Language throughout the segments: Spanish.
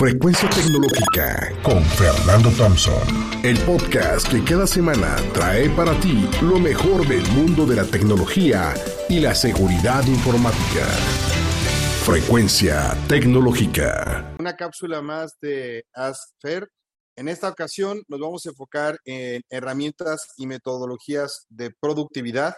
Frecuencia Tecnológica con Fernando Thompson. El podcast que cada semana trae para ti lo mejor del mundo de la tecnología y la seguridad informática. Frecuencia Tecnológica. Una cápsula más de ASFER. En esta ocasión nos vamos a enfocar en herramientas y metodologías de productividad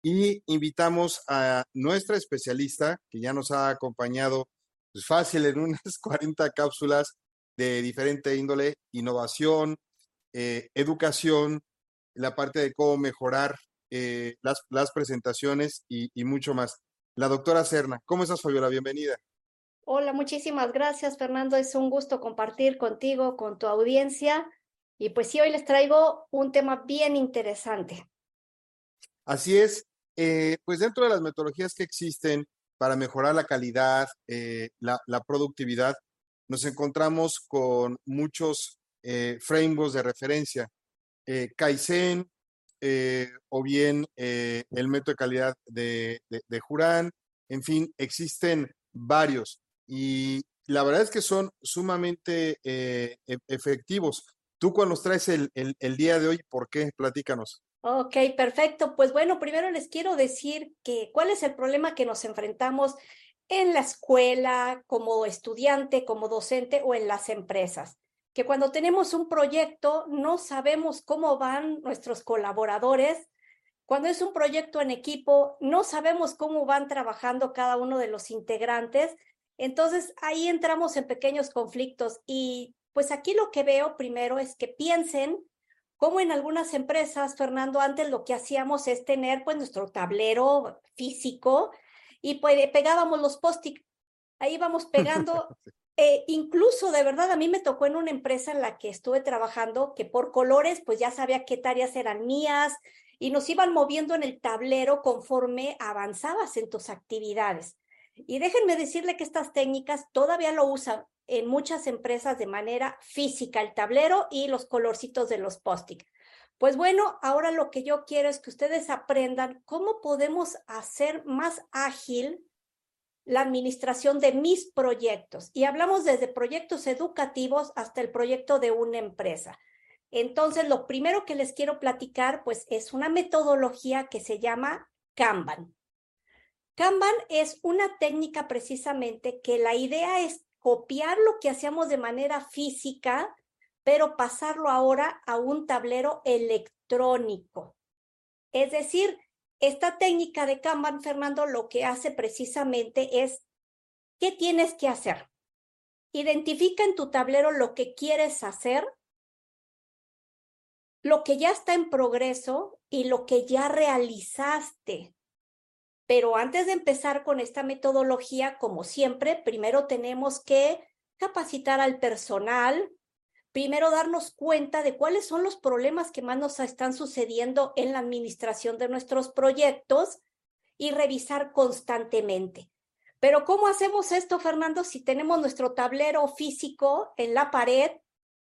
y invitamos a nuestra especialista que ya nos ha acompañado pues fácil en unas 40 cápsulas de diferente índole, innovación, eh, educación, la parte de cómo mejorar eh, las, las, presentaciones y, y, mucho más. La doctora Serna, ¿cómo estás, Fabiola? Bienvenida. Hola, muchísimas gracias, Fernando. Es un gusto compartir contigo, con tu audiencia. Y pues sí, hoy les traigo un tema bien interesante. Así es. Eh, pues dentro de las metodologías que existen, para mejorar la calidad, eh, la, productividad, nos encontramos con muchos eh, frameworks de referencia. Eh, Kaizen, o bien el método de calidad de, de, Jurán, en fin, existen varios y la verdad es que son sumamente e, efectivos. ¿Tú cuál nos traes el, el, el día de hoy? ¿Por qué? Platícanos. Ok, perfecto. Pues bueno, primero les quiero decir que cuál es el problema que nos enfrentamos en la escuela, como estudiante, como docente o en las empresas. Que cuando tenemos un proyecto no sabemos cómo van nuestros colaboradores. Cuando es un proyecto en equipo, no sabemos cómo van trabajando cada uno de los integrantes. Entonces ahí entramos en pequeños conflictos y pues aquí lo que veo primero es que piensen como en algunas empresas, Fernando, antes lo que hacíamos es tener pues nuestro tablero físico y pues pegábamos los post-it. Ahí vamos pegando. Eh, incluso, de verdad, a mí me tocó en una empresa en la que estuve trabajando que por colores, pues ya sabía qué tareas eran mías y nos iban moviendo en el tablero conforme avanzabas en tus actividades. Y déjenme decirle que estas técnicas todavía lo usan en muchas empresas de manera física, el tablero y los colorcitos de los post-it. Pues bueno, ahora lo que yo quiero es que ustedes aprendan cómo podemos hacer más ágil la administración de mis proyectos. Y hablamos desde proyectos educativos hasta el proyecto de una empresa. Entonces, lo primero que les quiero platicar, pues, es una metodología que se llama Kanban. Kanban es una técnica precisamente que la idea es copiar lo que hacíamos de manera física, pero pasarlo ahora a un tablero electrónico. Es decir, esta técnica de Kanban, Fernando, lo que hace precisamente es, ¿qué tienes que hacer? Identifica en tu tablero lo que quieres hacer, lo que ya está en progreso y lo que ya realizaste. Pero antes de empezar con esta metodología, como siempre, primero tenemos que capacitar al personal, primero darnos cuenta de cuáles son los problemas que más nos están sucediendo en la administración de nuestros proyectos y revisar constantemente. Pero ¿cómo hacemos esto, Fernando, si tenemos nuestro tablero físico en la pared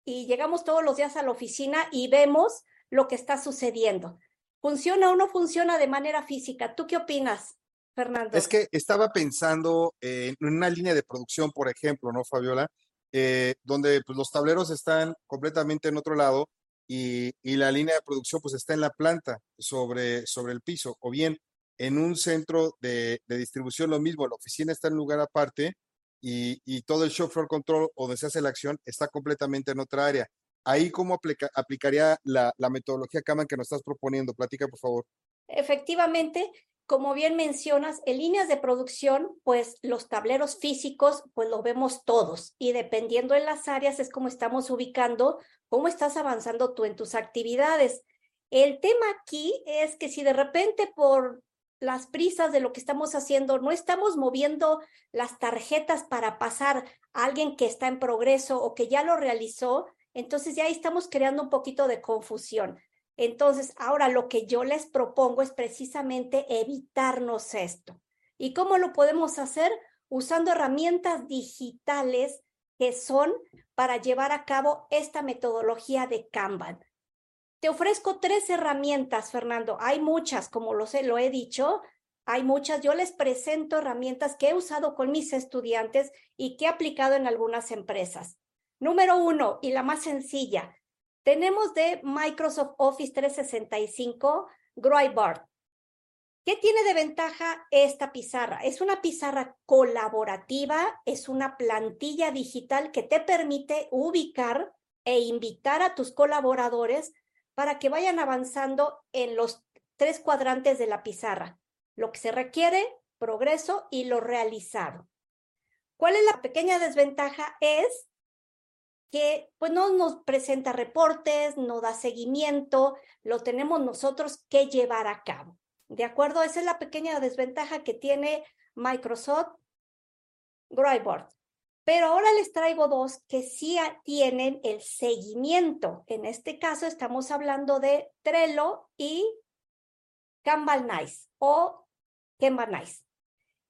y llegamos todos los días a la oficina y vemos lo que está sucediendo? ¿Funciona o no funciona de manera física? ¿Tú qué opinas, Fernando? Es que estaba pensando en una línea de producción, por ejemplo, ¿no, Fabiola? Eh, donde pues, los tableros están completamente en otro lado y, y, la línea de producción pues está en la planta, sobre, sobre el piso, o bien en un centro de, de distribución lo mismo, la oficina está en lugar aparte y, y, todo el show floor control o donde se hace la acción está completamente en otra área ahí cómo aplica, aplicaría la, la metodología Kaman que nos estás proponiendo. Platica, por favor. Efectivamente, como bien mencionas, en líneas de producción, pues los tableros físicos, pues los vemos todos y dependiendo en las áreas es como estamos ubicando, cómo estás avanzando tú en tus actividades. El tema aquí es que si de repente por las prisas de lo que estamos haciendo, no estamos moviendo las tarjetas para pasar a alguien que está en progreso o que ya lo realizó, entonces ya ahí estamos creando un poquito de confusión. Entonces, ahora lo que yo les propongo es precisamente evitarnos esto. ¿Y cómo lo podemos hacer? Usando herramientas digitales que son para llevar a cabo esta metodología de Kanban. Te ofrezco tres herramientas, Fernando. Hay muchas, como lo sé, lo he dicho. hay muchas. Yo les presento herramientas que he usado con mis estudiantes y que he aplicado en algunas empresas. Número uno, y la más sencilla, tenemos de Microsoft Office 365 Growboard. ¿Qué tiene de ventaja esta pizarra? Es una pizarra colaborativa, es una plantilla digital que te permite ubicar e invitar a tus colaboradores para que vayan avanzando en los tres cuadrantes de la pizarra. Lo que se requiere, progreso y lo realizado. ¿Cuál es la pequeña desventaja? Es que pues no nos presenta reportes, no da seguimiento, lo tenemos nosotros que llevar a cabo. ¿De acuerdo? Esa es la pequeña desventaja que tiene Microsoft Growboard. Pero ahora les traigo dos que sí tienen el seguimiento. En este caso estamos hablando de Trello y Kanban Nice o Kanban Nice.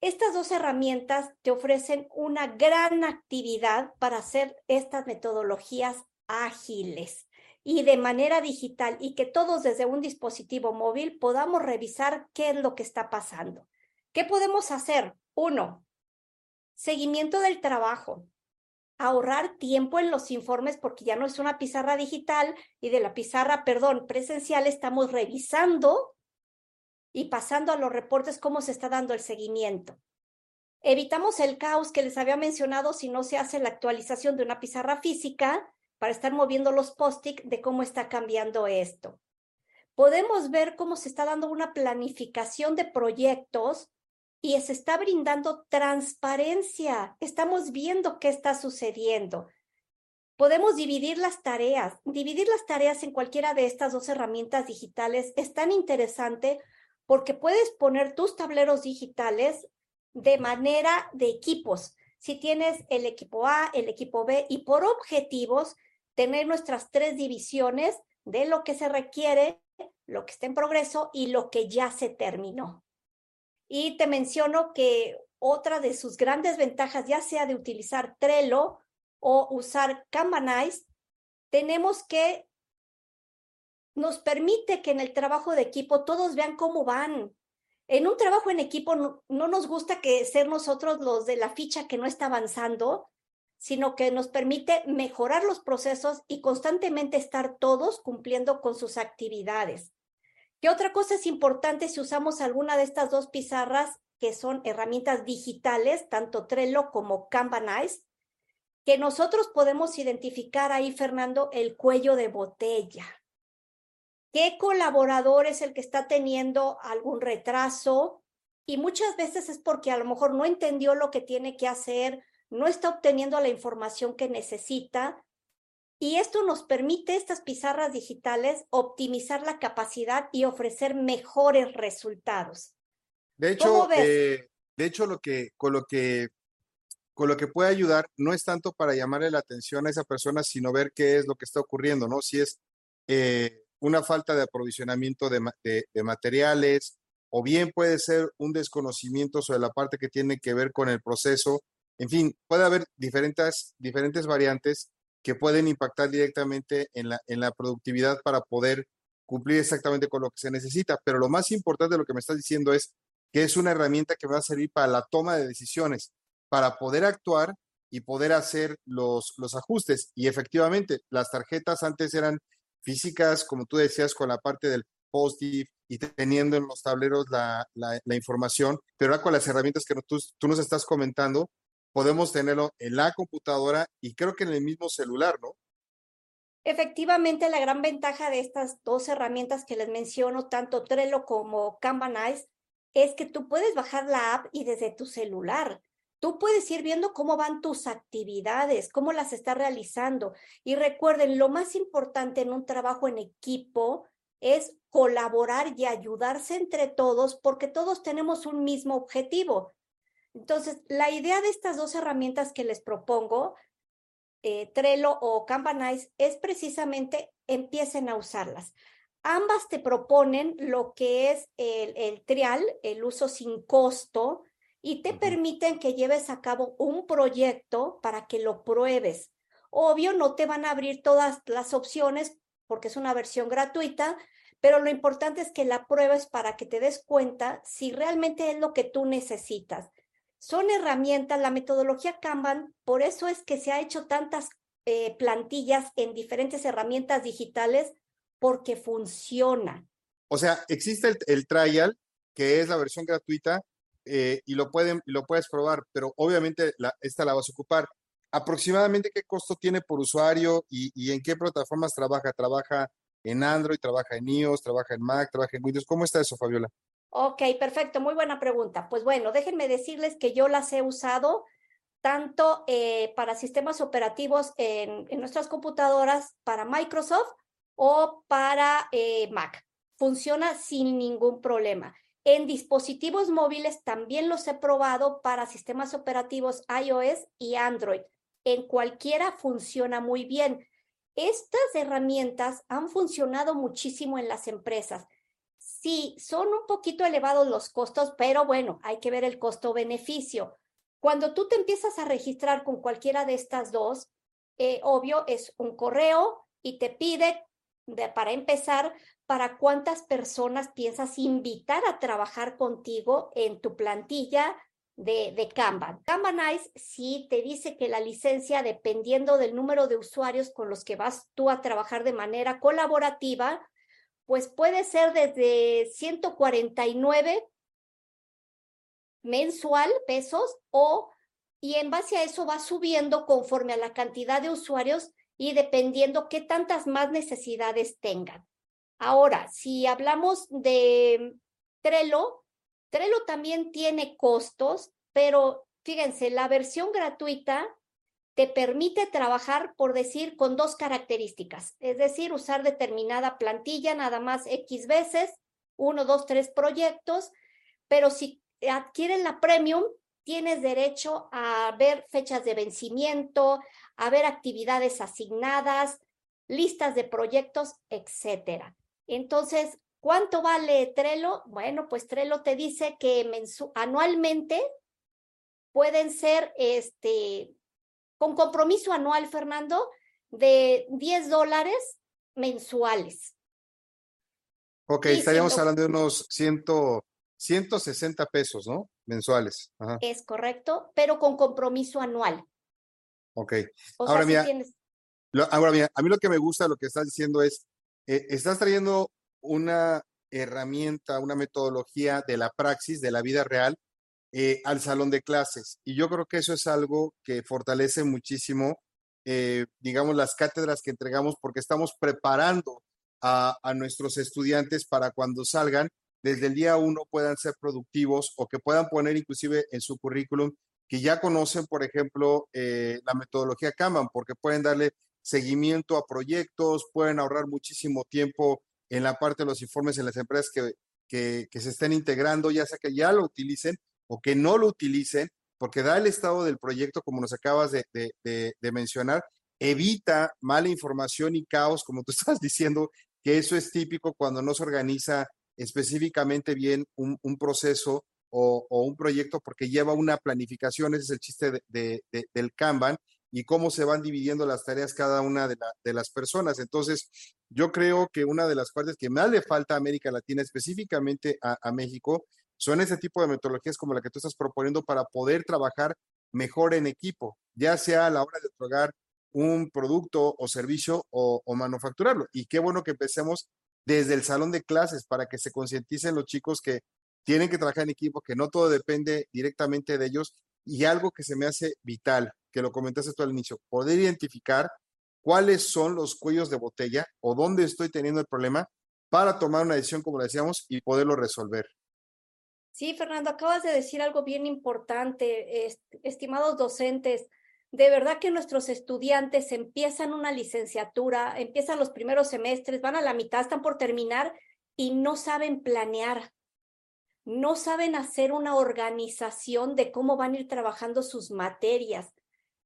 Estas dos herramientas te ofrecen una gran actividad para hacer estas metodologías ágiles y de manera digital y que todos desde un dispositivo móvil podamos revisar qué es lo que está pasando. ¿Qué podemos hacer? Uno, seguimiento del trabajo. Ahorrar tiempo en los informes porque ya no es una pizarra digital y de la pizarra, perdón, presencial estamos revisando y pasando a los reportes cómo se está dando el seguimiento. Evitamos el caos que les había mencionado si no se hace la actualización de una pizarra física para estar moviendo los post-it de cómo está cambiando esto. Podemos ver cómo se está dando una planificación de proyectos y se está brindando transparencia. Estamos viendo qué está sucediendo. Podemos dividir las tareas. Dividir las tareas en cualquiera de estas dos herramientas digitales es tan interesante porque puedes poner tus tableros digitales de manera de equipos. Si tienes el equipo A, el equipo B y por objetivos, tener nuestras tres divisiones de lo que se requiere, lo que está en progreso y lo que ya se terminó. Y te menciono que otra de sus grandes ventajas, ya sea de utilizar Trello o usar Kanbanize, tenemos que nos permite que en el trabajo de equipo todos vean cómo van. En un trabajo en equipo no, no nos gusta que ser nosotros los de la ficha que no está avanzando, sino que nos permite mejorar los procesos y constantemente estar todos cumpliendo con sus actividades. ¿Qué otra cosa es importante si usamos alguna de estas dos pizarras que son herramientas digitales, tanto Trello como Kanbanize? Que nosotros podemos identificar ahí, Fernando, el cuello de botella. ¿Qué colaborador es el que está teniendo algún retraso? Y muchas veces es porque a lo mejor no entendió lo que tiene que hacer no está obteniendo la información que necesita y esto nos permite, estas pizarras digitales, optimizar la capacidad y ofrecer mejores resultados. De hecho, eh, de hecho lo que, con, lo que, con lo que puede ayudar no es tanto para llamarle la atención a esa persona, sino ver qué es lo que está ocurriendo, ¿no? Si es eh, una falta de aprovisionamiento de, materiales, o bien puede ser un desconocimiento sobre la parte que tiene que ver con el proceso en fin, puede haber diferentes, diferentes variantes que pueden impactar directamente en la, en la productividad para poder cumplir exactamente con lo que se necesita. Pero lo más importante de lo que me estás diciendo es que es una herramienta que va a servir para la toma de decisiones, para poder actuar y poder hacer los, los ajustes. Y efectivamente, las tarjetas antes eran físicas, como tú decías, con la parte del post-it y teniendo en los tableros la, la, información, pero ahora con las herramientas que tú, tú nos estás comentando, podemos tenerlo en la computadora y creo que en el mismo celular, ¿no? Efectivamente, la gran ventaja de estas dos herramientas que les menciono, tanto Trello como Kanbanize, es que tú puedes bajar la app y desde tu celular. Tú puedes ir viendo cómo van tus actividades, cómo las estás realizando. Y recuerden, lo más importante en un trabajo en equipo es colaborar y ayudarse entre todos porque todos tenemos un mismo objetivo. Entonces, la idea de estas dos herramientas que les propongo, eh, Trello o Kanbanize, es precisamente empiecen a usarlas. Ambas te proponen lo que es el, trial, el uso sin costo, y te permiten que lleves a cabo un proyecto para que lo pruebes. Obvio, no te van a abrir todas las opciones porque es una versión gratuita, pero lo importante es que la pruebes para que te des cuenta si realmente es lo que tú necesitas. Son herramientas, la metodología Kanban, por eso es que se ha hecho tantas eh, plantillas en diferentes herramientas digitales, porque funciona. O sea, existe el, trial, que es la versión gratuita, eh, y lo, pueden, lo puedes probar, pero obviamente esta la vas a ocupar. ¿Aproximadamente qué costo tiene por usuario y, y en qué plataformas trabaja? ¿Trabaja en Android, trabaja en iOS, trabaja en Mac, trabaja en Windows. ¿Cómo está eso, Fabiola? Ok, perfecto, muy buena pregunta. Pues bueno, déjenme decirles que yo las he usado tanto eh, para sistemas operativos en, nuestras computadoras, para Microsoft o para eh, Mac. Funciona sin ningún problema. En dispositivos móviles también los he probado para sistemas operativos iOS y Android. En cualquiera funciona muy bien. Estas herramientas han funcionado muchísimo en las empresas. Sí, son un poquito elevados los costos, pero bueno, hay que ver el costo-beneficio. Cuando tú te empiezas a registrar con cualquiera de estas dos, eh, obvio, es un correo y te pide, para empezar, para cuántas personas piensas invitar a trabajar contigo en tu plantilla de, de Kanban. Kanbanize sí te dice que la licencia, dependiendo del número de usuarios con los que vas tú a trabajar de manera colaborativa, pues puede ser desde 149 mensual pesos o y en base a eso va subiendo conforme a la cantidad de usuarios y dependiendo qué tantas más necesidades tengan. Ahora, si hablamos de Trello, Trello también tiene costos, pero fíjense, la versión gratuita te permite trabajar, por decir, con dos características, es decir, usar determinada plantilla nada más X veces, uno, dos, tres proyectos, pero si adquieren la premium, tienes derecho a ver fechas de vencimiento, a ver actividades asignadas, listas de proyectos, etcétera. Entonces, ¿Cuánto vale Trello? Bueno, pues Trello te dice que anualmente pueden ser, este, con compromiso anual, Fernando, de 10 dólares mensuales. Ok, estaríamos hablando de unos 100, 160 pesos, ¿no? Mensuales. Es correcto, pero con compromiso anual. Ok. ahora, mira, ahora mira, a mí lo que me gusta, lo que estás diciendo es, eh, estás trayendo una herramienta, una metodología de la praxis, de la vida real, eh, al salón de clases. Y yo creo que eso es algo que fortalece muchísimo, eh, digamos, las cátedras que entregamos porque estamos preparando a, nuestros estudiantes para cuando salgan, desde el día uno puedan ser productivos o que puedan poner inclusive en su currículum que ya conocen, por ejemplo, la metodología Kanban, porque pueden darle seguimiento a proyectos, pueden ahorrar muchísimo tiempo en la parte de los informes en las empresas que, que, se estén integrando, ya sea que ya lo utilicen o que no lo utilicen, porque da el estado del proyecto, como nos acabas de, mencionar, evita mala información y caos, como tú estás diciendo, que eso es típico cuando no se organiza específicamente bien un, un proceso o, un proyecto porque lleva una planificación, ese es el chiste de, del Kanban, y cómo se van dividiendo las tareas cada una de, las personas. Entonces, yo creo que una de las partes que más le falta a América Latina, específicamente a, México, son ese tipo de metodologías como la que tú estás proponiendo para poder trabajar mejor en equipo, ya sea a la hora de otorgar un producto o servicio o, o manufacturarlo. Y qué bueno que empecemos desde el salón de clases para que se concienticen los chicos que tienen que trabajar en equipo, que no todo depende directamente de ellos. Y algo que se me hace vital, que lo comentaste tú al inicio, poder identificar cuáles son los cuellos de botella o dónde estoy teniendo el problema para tomar una decisión, como decíamos, y poderlo resolver. Sí, Fernando, acabas de decir algo bien importante, estimados docentes. De verdad que nuestros estudiantes empiezan una licenciatura, empiezan los primeros semestres, van a la mitad, están por terminar y no saben planear, no saben hacer una organización de cómo van a ir trabajando sus materias.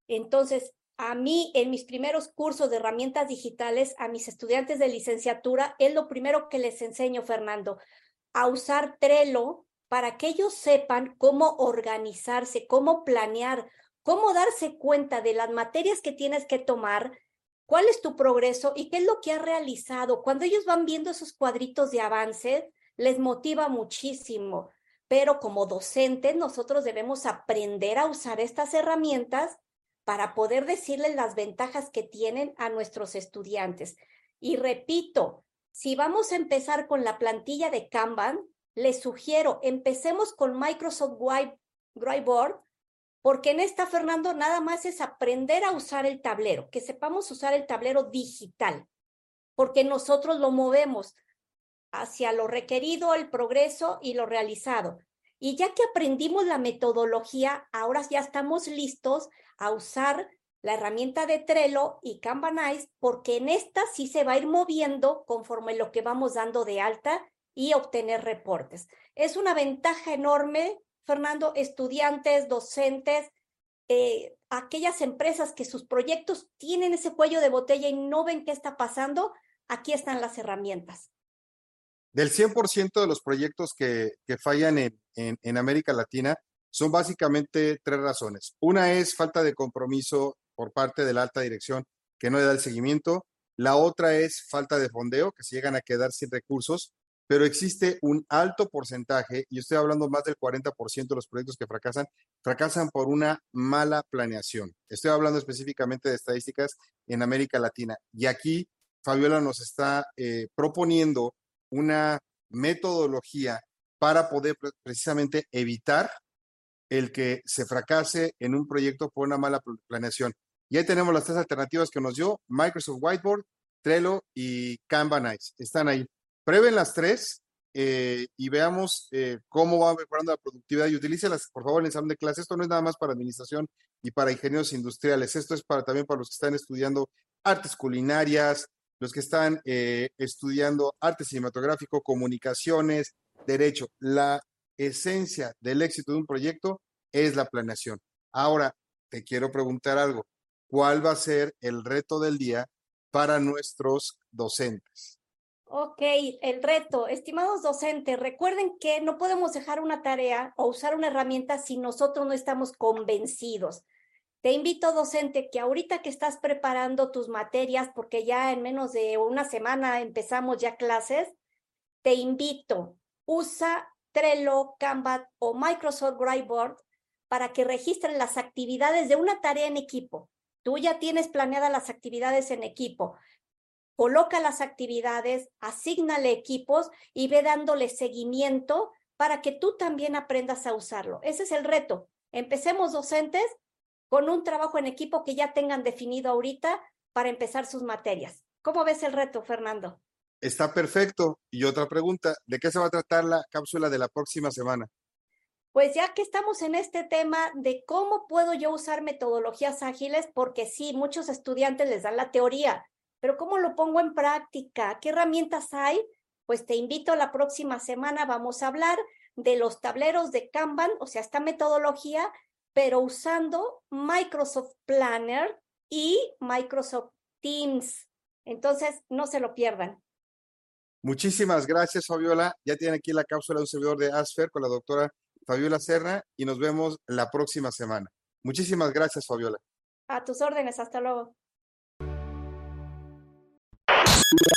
Entonces, a mí, en mis primeros cursos de herramientas digitales, a mis estudiantes de licenciatura, es lo primero que les enseño, Fernando, a usar Trello para que ellos sepan cómo organizarse, cómo planear, cómo darse cuenta de las materias que tienes que tomar cuál es tu progreso y qué es lo que has realizado. Cuando ellos van viendo esos cuadritos de avance, les motiva muchísimo. Pero como docentes, nosotros debemos aprender a usar estas herramientas para poder decirles las ventajas que tienen a nuestros estudiantes. Y repito, si vamos a empezar con la plantilla de Kanban, les sugiero, empecemos con Microsoft Whiteboard, porque en esta, Fernando, nada más es aprender a usar el tablero, que sepamos usar el tablero digital, porque nosotros lo movemos hacia lo requerido, el progreso y lo realizado. Y ya que aprendimos la metodología, ahora ya estamos listos a usar la herramienta de Trello y Kanbanize, porque en esta sí se va a ir moviendo conforme lo que vamos dando de alta y obtener reportes. Es una ventaja enorme, Fernando, estudiantes, docentes, eh, aquellas empresas que sus proyectos tienen ese cuello de botella y no ven qué está pasando, aquí están las herramientas. Del 100% de los proyectos que, fallan en, en, América Latina, son básicamente tres razones. Una es falta de compromiso por parte de la alta dirección que no le da el seguimiento. La otra es falta de fondeo, que se llegan a quedar sin recursos, pero existe un alto porcentaje, y estoy hablando más del 40% de los proyectos que fracasan, fracasan por una mala planeación. Estoy hablando específicamente de estadísticas en América Latina. Y aquí Fabiola nos está eh, proponiendo una metodología para poder precisamente evitar el que se fracase en un proyecto por una mala planeación. Y ahí tenemos las tres alternativas que nos dio Microsoft Whiteboard, Trello y Kanban Están ahí. Prueben las tres eh, y veamos eh, cómo va mejorando la productividad y utilícelas, por favor, en el salón de clase. Esto no es nada más para administración y para ingenieros industriales. Esto es para también para los que están estudiando artes culinarias, los que están eh, estudiando arte cinematográfico, comunicaciones, derecho. La esencia del éxito de un proyecto es la planeación. Ahora, te quiero preguntar algo. ¿Cuál va a ser el reto del día para nuestros docentes? Ok, el reto, estimados docentes, recuerden que no podemos dejar una tarea o usar una herramienta si nosotros no estamos convencidos. Te invito, docente, que ahorita que estás preparando tus materias, porque ya en menos de una semana empezamos ya clases, te invito, usa Trello, Canva o Microsoft Whiteboard para que registren las actividades de una tarea en equipo. Tú ya tienes planeadas las actividades en equipo. Coloca las actividades, asignale equipos y ve dándole seguimiento para que tú también aprendas a usarlo. Ese es el reto. Empecemos docentes con un trabajo en equipo que ya tengan definido ahorita para empezar sus materias. ¿Cómo ves el reto, Fernando? Está perfecto. Y otra pregunta, ¿de qué se va a tratar la cápsula de la próxima semana? Pues ya que estamos en este tema de cómo puedo yo usar metodologías ágiles, porque sí, muchos estudiantes les dan la teoría, pero ¿cómo lo pongo en práctica? ¿Qué herramientas hay? Pues te invito a la próxima semana, vamos a hablar de los tableros de Kanban, o sea, esta metodología pero usando Microsoft Planner y Microsoft Teams. Entonces, no se lo pierdan. Muchísimas gracias, Fabiola. Ya tienen aquí la cápsula de un servidor de ASFER con la doctora Fabiola Serra y nos vemos la próxima semana. Muchísimas gracias, Fabiola. A tus órdenes, hasta luego.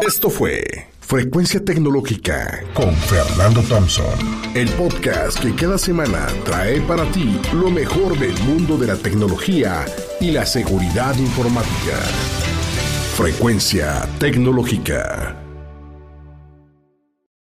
Esto fue Frecuencia Tecnológica con Fernando Thompson, el podcast que cada semana trae para ti lo mejor del mundo de la tecnología y la seguridad informática. Frecuencia Tecnológica.